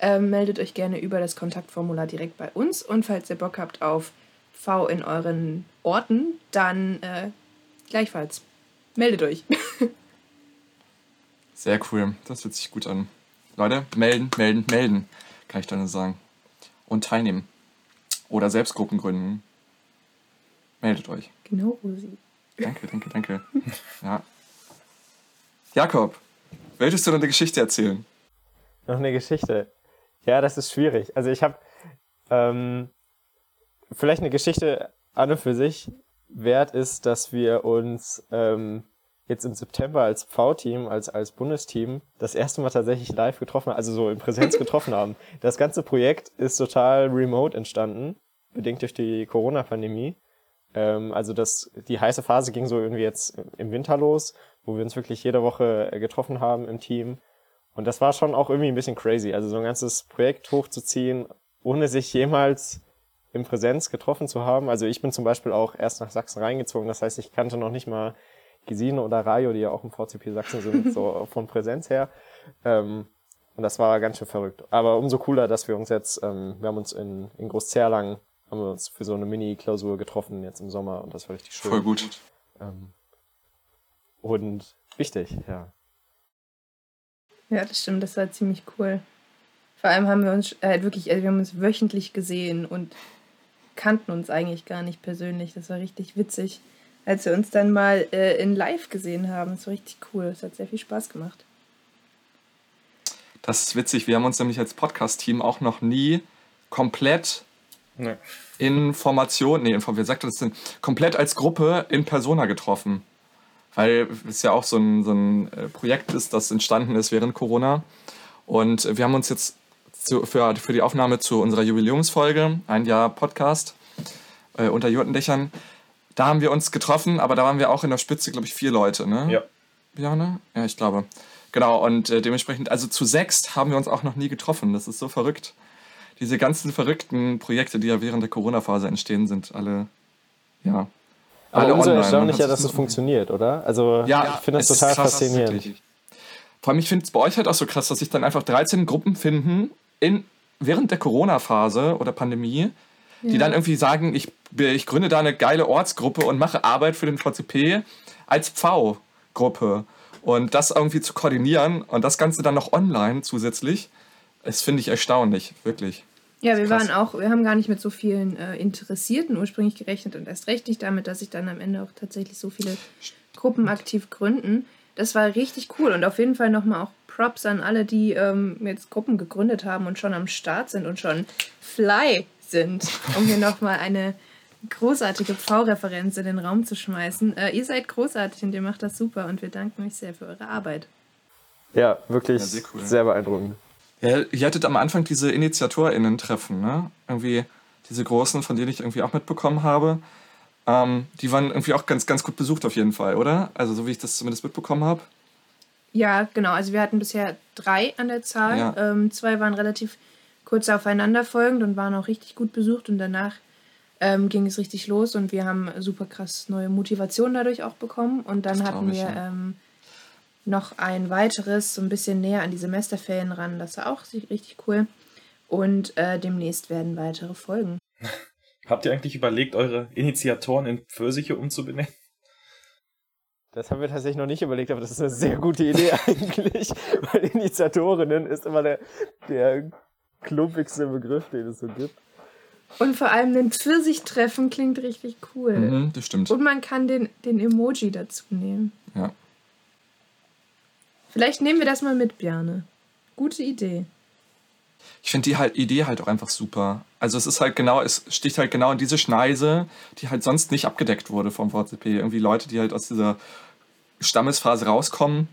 ähm, meldet euch gerne über das Kontaktformular direkt bei uns. Und falls ihr Bock habt auf V in euren Orten, dann äh, gleichfalls. Meldet euch. Sehr cool. Das fühlt sich gut an. Leute, melden, melden, melden, kann ich da nur sagen. Und teilnehmen. Oder selbst Gruppen gründen. Meldet euch. genau, Rosi. Danke, danke, danke. Ja. Jakob, möchtest du noch eine Geschichte erzählen? Noch eine Geschichte. Ja, das ist schwierig. Also ich habe ähm, vielleicht eine Geschichte an und für sich wert ist, dass wir uns ähm, jetzt im September als V-Team, als, als Bundesteam, das erste Mal tatsächlich live getroffen haben, also so in Präsenz getroffen haben. Das ganze Projekt ist total remote entstanden, bedingt durch die Corona-Pandemie. Ähm, also das, die heiße Phase ging so irgendwie jetzt im Winter los, wo wir uns wirklich jede Woche äh, getroffen haben im Team. Und das war schon auch irgendwie ein bisschen crazy. Also so ein ganzes Projekt hochzuziehen, ohne sich jemals in Präsenz getroffen zu haben. Also ich bin zum Beispiel auch erst nach Sachsen reingezogen. Das heißt, ich kannte noch nicht mal Gesine oder Rayo, die ja auch im VCP Sachsen sind, so von Präsenz her. Ähm, und das war ganz schön verrückt. Aber umso cooler, dass wir uns jetzt, ähm, wir haben uns in, in Großzerlang, haben wir uns für so eine Mini-Klausur getroffen jetzt im Sommer und das war richtig schön. Voll gut. Ähm, und wichtig, ja. Ja, das stimmt, das war ziemlich cool. Vor allem haben wir uns äh, wirklich, also wir haben uns wöchentlich gesehen und kannten uns eigentlich gar nicht persönlich. Das war richtig witzig, als wir uns dann mal äh, in Live gesehen haben. Das war richtig cool. Es hat sehr viel Spaß gemacht. Das ist witzig. Wir haben uns nämlich als Podcast-Team auch noch nie komplett Nee. in Formation, nee, in Form, wie sagt das denn, komplett als Gruppe in Persona getroffen. Weil es ja auch so ein, so ein äh, Projekt ist, das entstanden ist während Corona. Und äh, wir haben uns jetzt zu, für, für die Aufnahme zu unserer Jubiläumsfolge, ein Jahr Podcast äh, unter Jurtendächern, da haben wir uns getroffen, aber da waren wir auch in der Spitze, glaube ich, vier Leute, ne? Ja. Björne? Ja, ich glaube. Genau, und äh, dementsprechend, also zu sechst haben wir uns auch noch nie getroffen. Das ist so verrückt. Diese ganzen verrückten Projekte, die ja während der Corona-Phase entstehen, sind alle, ja. Aber alle umso online. Man erstaunlicher, dass es funktioniert, oder? Also Ja, ich finde das total krass, faszinierend. wirklich. Vor allem, ich finde es bei euch halt auch so krass, dass sich dann einfach 13 Gruppen finden in, während der Corona-Phase oder Pandemie, die Ja. dann irgendwie sagen, ich, ich gründe da eine geile Ortsgruppe und mache Arbeit für den VCP als V-Gruppe. Und das irgendwie zu koordinieren und das Ganze dann noch online zusätzlich, das finde ich erstaunlich, wirklich. Ja, wir krass. waren auch, wir haben gar nicht mit so vielen äh, Interessierten ursprünglich gerechnet und erst recht nicht damit, dass sich dann am Ende auch tatsächlich so viele Gruppen aktiv gründen. Das war richtig cool und auf jeden Fall nochmal auch Props an alle, die ähm, jetzt Gruppen gegründet haben und schon am Start sind und schon fly sind, um hier nochmal eine großartige V-Referenz in den Raum zu schmeißen. Äh, ihr seid großartig und ihr macht das super und wir danken euch sehr für eure Arbeit. Ja, wirklich Ja, sehr sehr, cool. beeindruckend. Ja, ihr hattet am Anfang diese InitiatorInnen-Treffen, ne? Irgendwie diese großen, von denen ich irgendwie auch mitbekommen habe. Ähm, die waren irgendwie auch ganz, ganz gut besucht auf jeden Fall, oder? Also so wie ich das zumindest mitbekommen habe. Ja, genau. Also wir hatten bisher drei an der Zahl. Ja. Ähm, zwei waren relativ kurz aufeinanderfolgend und waren auch richtig gut besucht und danach ähm, ging es richtig los und wir haben super krass neue Motivation dadurch auch bekommen und dann Das hatten wir ähm, noch ein weiteres, so ein bisschen näher an die Semesterferien ran. Das war auch richtig cool und äh, demnächst werden weitere Folgen. Habt ihr eigentlich überlegt, eure Initiatoren in Pfirsiche umzubenennen? Das haben wir tatsächlich noch nicht überlegt, aber das ist eine sehr gute Idee eigentlich, weil Initiatorinnen ist immer der, der klumpigste Begriff, den es so gibt. Und vor allem den Pfirsich-Treffen klingt richtig cool. Mhm, das stimmt. Und man kann den, den Emoji dazu nehmen. Ja. Vielleicht nehmen wir das mal mit, Björne. Gute Idee. Ich finde die halt, Idee halt auch einfach super. Also es ist halt genau, es sticht halt genau in diese Schneise, die halt sonst nicht abgedeckt wurde vom VCP. Irgendwie Leute, die halt aus dieser Stammesphase rauskommen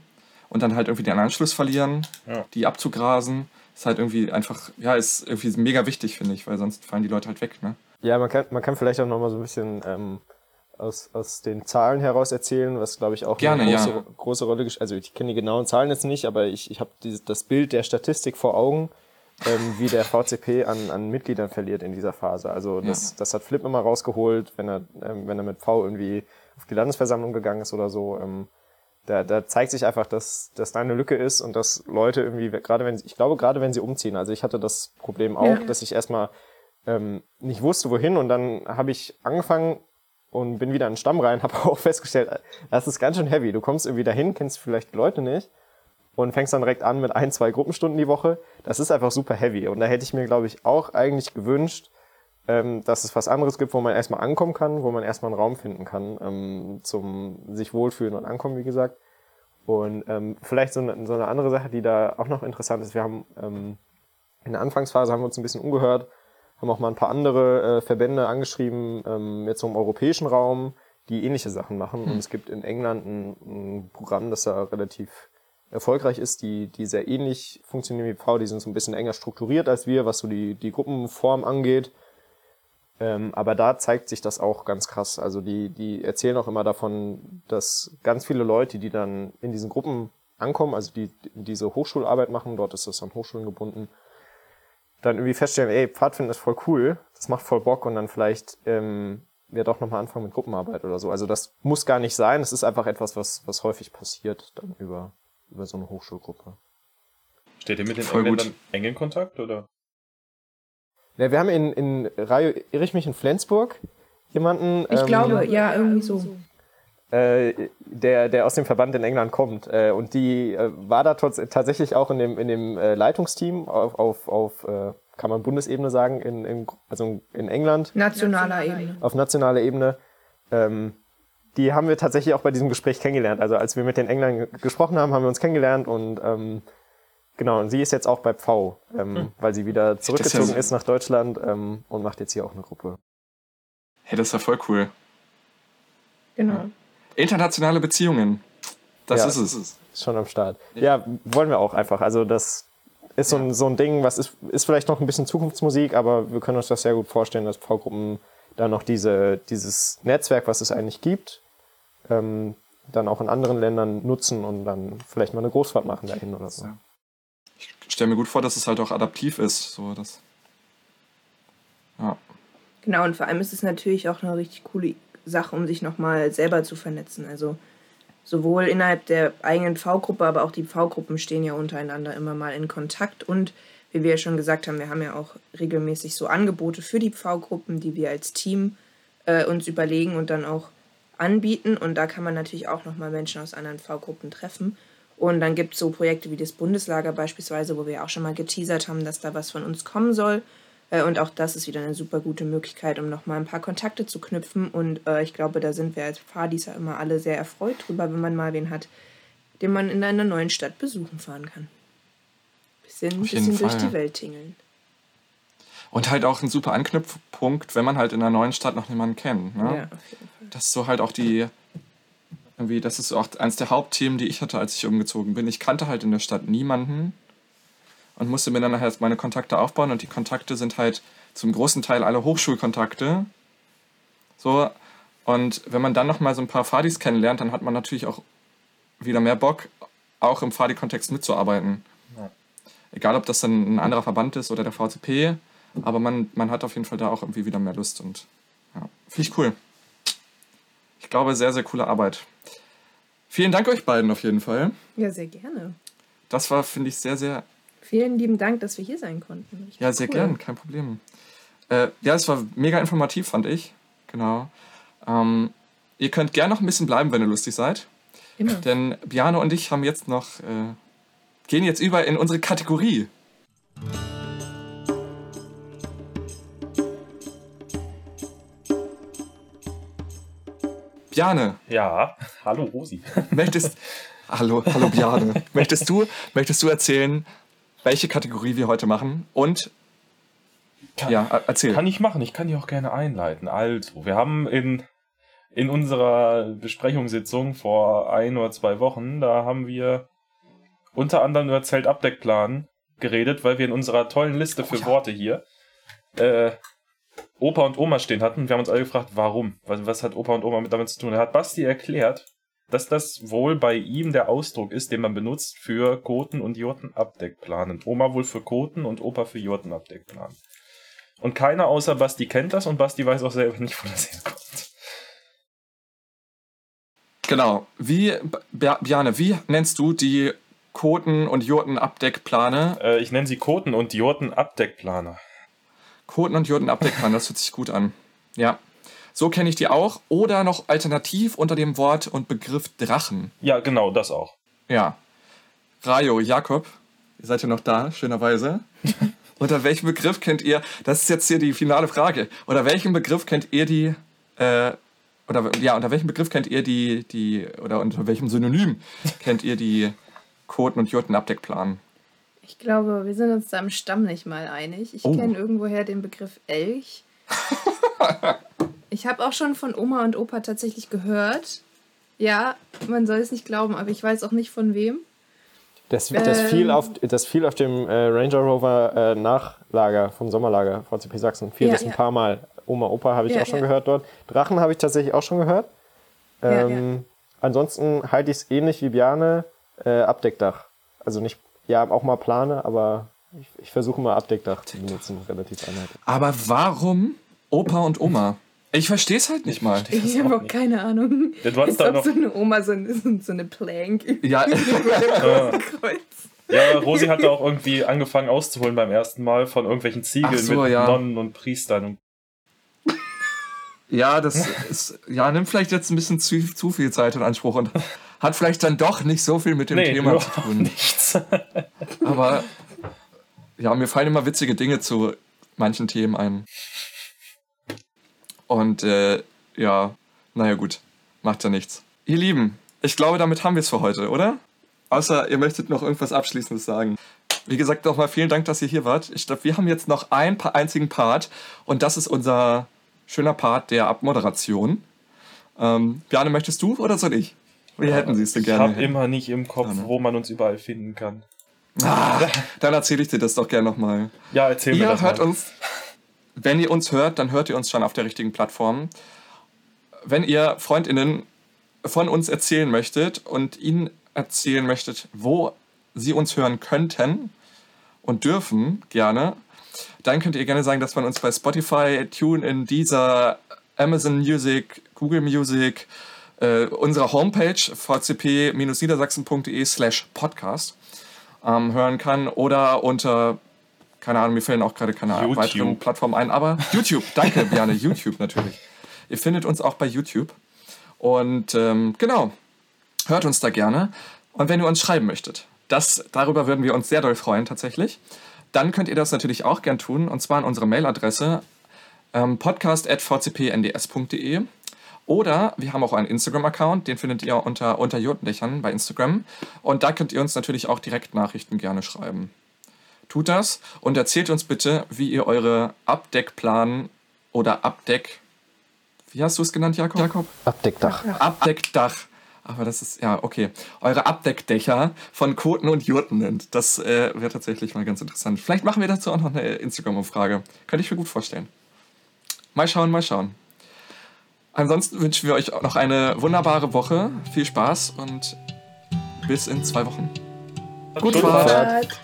und dann halt irgendwie den Anschluss verlieren, Ja. die abzugrasen, ist halt irgendwie einfach, ja, ist irgendwie mega wichtig, finde ich, weil sonst fallen die Leute halt weg, ne? Ja, man kann, man kann vielleicht auch noch mal so ein bisschen ähm, aus, aus den Zahlen heraus erzählen, was glaube ich auch Gerne, eine große, ja. große Rolle gespielt Also ich kenne die genauen Zahlen jetzt nicht, aber ich, ich habe das Bild der Statistik vor Augen, ähm, wie der VCP an, an Mitgliedern verliert in dieser Phase. Also das, das hat Flip immer rausgeholt, wenn er, ähm, wenn er mit V irgendwie auf die Landesversammlung gegangen ist oder so. Ähm, da, da zeigt sich einfach, dass, dass da eine Lücke ist und dass Leute irgendwie, gerade wenn sie, ich glaube, gerade wenn sie umziehen, also ich hatte das Problem auch, Ja. dass ich erstmal ähm, nicht wusste, wohin und dann habe ich angefangen und bin wieder in den Stamm rein, habe auch festgestellt, das ist ganz schön heavy. Du kommst irgendwie dahin, kennst vielleicht Leute nicht und fängst dann direkt an mit ein, zwei Gruppenstunden die Woche. Das ist einfach super heavy und da hätte ich mir, glaube ich, auch eigentlich gewünscht, ähm, dass es was anderes gibt, wo man erstmal ankommen kann, wo man erstmal einen Raum finden kann, ähm, zum sich wohlfühlen und ankommen, wie gesagt. Und ähm, vielleicht so eine, so eine andere Sache, die da auch noch interessant ist. Wir haben in der Anfangsphase haben wir uns ein bisschen umgehört, haben auch mal ein paar andere äh, Verbände angeschrieben, ähm, jetzt so im europäischen Raum, die ähnliche Sachen machen. Und es gibt in England ein, ein Programm, das da relativ erfolgreich ist, die, die sehr ähnlich funktionieren wie V, die sind so ein bisschen enger strukturiert als wir, was so die, die Gruppenform angeht. Ähm, aber da zeigt sich das auch ganz krass. Also die, die erzählen auch immer davon, dass ganz viele Leute, die dann in diesen Gruppen ankommen, also die die diese Hochschularbeit machen, dort ist das an Hochschulen gebunden, dann irgendwie feststellen, ey, Pfadfinden ist voll cool, das macht voll Bock und dann vielleicht ähm, ja doch nochmal anfangen mit Gruppenarbeit oder so. Also das muss gar nicht sein, es ist einfach etwas, was, was häufig passiert dann über, über so eine Hochschulgruppe. Steht ihr mit den Voll gut. Engländern eng in Kontakt, oder? Ja, wir haben in, in Rayo, irre ich mich in Flensburg jemanden. Ich ähm, glaube, ja, irgendwie so. Äh, der, der aus dem Verband in England kommt. Äh, und die äh, war da trotz, tatsächlich auch in dem, in dem äh, Leitungsteam auf, auf, auf äh, kann man Bundesebene sagen, in, in, also in England Nationaler Ebene. auf nationaler Ebene. Ähm, die haben wir tatsächlich auch bei diesem Gespräch kennengelernt. Also als wir mit den Engländern ge- gesprochen haben, haben wir uns kennengelernt und ähm, genau, und sie ist jetzt auch bei Pfau, ähm, weil sie wieder zurückgezogen ist nach Deutschland ähm, und macht jetzt hier auch eine Gruppe. Hey, das ist ja voll cool. Genau. Internationale Beziehungen. Das Ja. ist es. Ist schon am Start. Ja, wollen wir auch einfach. Also das ist so ein, so ein Ding, was ist, ist vielleicht noch ein bisschen Zukunftsmusik, aber wir können uns das sehr gut vorstellen, dass Pfau-Gruppen da noch diese, dieses Netzwerk, was es eigentlich gibt, ähm, dann auch in anderen Ländern nutzen und dann vielleicht mal eine Großfahrt machen dahin oder so. Ich stelle mir gut vor, dass es halt auch adaptiv ist. So, das, ja. Genau, und vor allem ist es natürlich auch eine richtig coole Sache, um sich nochmal selber zu vernetzen. Also sowohl innerhalb der eigenen V-Gruppe, aber auch die V-Gruppen stehen ja untereinander immer mal in Kontakt. Und wie wir ja schon gesagt haben, wir haben ja auch regelmäßig so Angebote für die V-Gruppen, die wir als Team äh, uns überlegen und dann auch anbieten. Und da kann man natürlich auch nochmal Menschen aus anderen V-Gruppen treffen. Und dann gibt es so Projekte wie das Bundeslager beispielsweise, wo wir auch schon mal geteasert haben, dass da was von uns kommen soll. Äh, Und auch das ist wieder eine super gute Möglichkeit, um nochmal ein paar Kontakte zu knüpfen. Und äh, ich glaube, da sind wir als ja immer alle sehr erfreut drüber, wenn man mal wen hat, den man in einer neuen Stadt besuchen fahren kann. Bisschen, bisschen durch die Welt tingeln. Und halt auch ein super Anknüpfpunkt, wenn man halt in einer neuen Stadt noch niemanden kennt. Ne? Ja, auf jeden Fall. Das ist so halt auch die, irgendwie, das ist so auch eins der Hauptthemen, die ich hatte, als ich umgezogen bin. Ich kannte halt in der Stadt niemanden und musste mir dann nachher erst meine Kontakte aufbauen und die Kontakte sind halt zum großen Teil alle Hochschulkontakte. So, und wenn man dann nochmal so ein paar Fadis kennenlernt, dann hat man natürlich auch wieder mehr Bock, auch im Fadi-Kontext mitzuarbeiten. Egal, ob das dann ein anderer Verband ist oder der VCP, aber man, man hat auf jeden Fall da auch irgendwie wieder mehr Lust und ja, finde ich cool. Ich glaube, sehr, sehr coole Arbeit. Vielen Dank euch beiden auf jeden Fall. Ja, sehr gerne. Das war, finde ich, sehr, sehr, Vielen lieben Dank, dass wir hier sein konnten. Richtig ja, sehr cool. gern, kein Problem. Äh, ja, es war mega informativ, fand ich. Genau. Ähm, ihr könnt gern noch ein bisschen bleiben, wenn ihr lustig seid. Immer. Denn Biane und ich haben jetzt noch, äh, gehen jetzt über in unsere Kategorie. Biane, Ja, hallo Rosi. möchtest, hallo, hallo Biane, möchtest du, möchtest du erzählen, welche Kategorie wir heute machen? Und, ja, er- erzähl. Kann ich machen, ich kann die auch gerne einleiten. Also, wir haben in, in unserer Besprechungssitzung vor ein oder zwei Wochen, da haben wir unter anderem über Zeltabdeckplan geredet, weil wir in unserer tollen Liste für Worte hier äh, Opa und Oma stehen hatten. Wir haben uns alle gefragt, warum? Was, was hat Opa und Oma mit damit zu tun? Da hat Basti erklärt, dass das wohl bei ihm der Ausdruck ist, den man benutzt für Koten- und Jurtenabdeckplanen. Oma wohl für Koten und Opa für Jurtenabdeckplanen. Und keiner außer Basti kennt das und Basti weiß auch selber nicht, wo das herkommt. Genau. Wie, Bi- Biane, wie nennst du die Koten- und Jurtenabdeckplane? Äh, ich nenne sie Koten- und Jurtenabdeckplaner. Koten- und Jurtenabdeckplane, das hört sich gut an. Ja. So kenne ich die auch. Oder noch alternativ unter dem Wort und Begriff Drachen. Ja, genau, das auch. Ja. Rajo, Jakob, ihr seid ja noch da, schönerweise. unter welchem Begriff kennt ihr, das ist jetzt hier die finale Frage, unter welchem Begriff kennt ihr die, äh, oder ja, unter welchem Begriff kennt ihr die, die, oder unter welchem Synonym kennt ihr die Koten- und Jurtenabdeckplanen? Ich glaube, wir sind uns da im Stamm nicht mal einig. Ich Oh. kenne irgendwoher den Begriff Elch. ich habe auch schon von Oma und Opa tatsächlich gehört. Ja, man soll es nicht glauben, aber ich weiß auch nicht von wem. Das, das, Ähm. fiel, auf, das fiel auf dem äh, Ranger Rover äh, Nachlager vom Sommerlager VCP Sachsen. Fiel Ja, das ein ja. paar Mal. Oma, Opa habe ich Ja, auch schon ja. gehört dort. Drachen habe ich tatsächlich auch schon gehört. Ja, Ähm, Ansonsten halte ich es ähnlich wie Biane, äh, Abdeckdach. Also nicht, ja, auch mal Plane, aber ich, ich versuche mal Abdeckdach zu benutzen, relativ einheitlich. Aber warum Opa und Oma? Ich verstehe es halt nicht mal. Ich habe auch keine Ahnung. Ja, hattest Als da noch- so eine Oma so, eine- so eine Plank Ja, Kreuz. Ja, Rosi hat da auch irgendwie angefangen auszuholen beim ersten Mal von irgendwelchen Ziegeln so, mit ja. Nonnen und Priestern. Und ja, das ist, ja, nimmt vielleicht jetzt ein bisschen zu, zu viel Zeit in Anspruch und hat vielleicht dann doch nicht so viel mit dem nee, Thema zu tun. nichts. Aber Ja, mir fallen immer witzige Dinge zu manchen Themen ein. Und äh, ja, naja gut, macht ja nichts. Ihr Lieben, ich glaube, damit haben wir es für heute, oder? Außer ihr möchtet noch irgendwas Abschließendes sagen. Wie gesagt, nochmal vielen Dank, dass ihr hier wart. Ich glaube, wir haben jetzt noch einen einzigen Part und das ist unser schöner Part der Abmoderation. Ähm, Bjarne, möchtest du oder soll ich? Wie hätten Sie es denn gerne? Ich habe immer nicht im Kopf, Gerne. wo man uns überall finden kann. Ah, dann erzähle ich dir das doch gerne nochmal. Ja, erzähl mir Ihr das hört mal. uns, wenn ihr uns hört, dann hört ihr uns schon auf der richtigen Plattform. Wenn ihr FreundInnen von uns erzählen möchtet und ihnen erzählen möchtet, wo sie uns hören könnten und dürfen, gerne, dann könnt ihr gerne sagen, dass man uns bei Spotify, TuneIn, Deezer, Amazon Music, Google Music, äh, unserer Homepage vcp-niedersachsen.de slash podcast ähm, hören kann oder unter, keine Ahnung, mir fällen auch gerade keine YouTube. weiteren Plattformen ein, aber YouTube, danke, Björn, YouTube natürlich. Ihr findet uns auch bei YouTube. Und ähm, genau, hört uns da gerne. Und wenn ihr uns schreiben möchtet, das, darüber würden wir uns sehr doll freuen tatsächlich, dann könnt ihr das natürlich auch gern tun, und zwar an unsere Mailadresse ähm, podcast.vcpnds.de oder wir haben auch einen Instagram-Account, den findet ihr unter, unter Jotendächern bei Instagram. Und da könnt ihr uns natürlich auch direkt Nachrichten gerne schreiben. Tut das und erzählt uns bitte, wie ihr eure Abdeckplan oder Abdeck... Wie hast du es genannt, Jakob? Jakob? Abdeckdach. Abdeckdach. Aber das ist, ja, okay. Eure Abdeckdächer von Koten und Jurten nennt. Das äh, wäre tatsächlich mal ganz interessant. Vielleicht machen wir dazu auch noch eine Instagram-Umfrage. Könnte ich mir gut vorstellen. Mal schauen, mal schauen. Ansonsten wünschen wir euch auch noch eine wunderbare Woche. Viel Spaß und bis in zwei Wochen. Gute. Fahrt.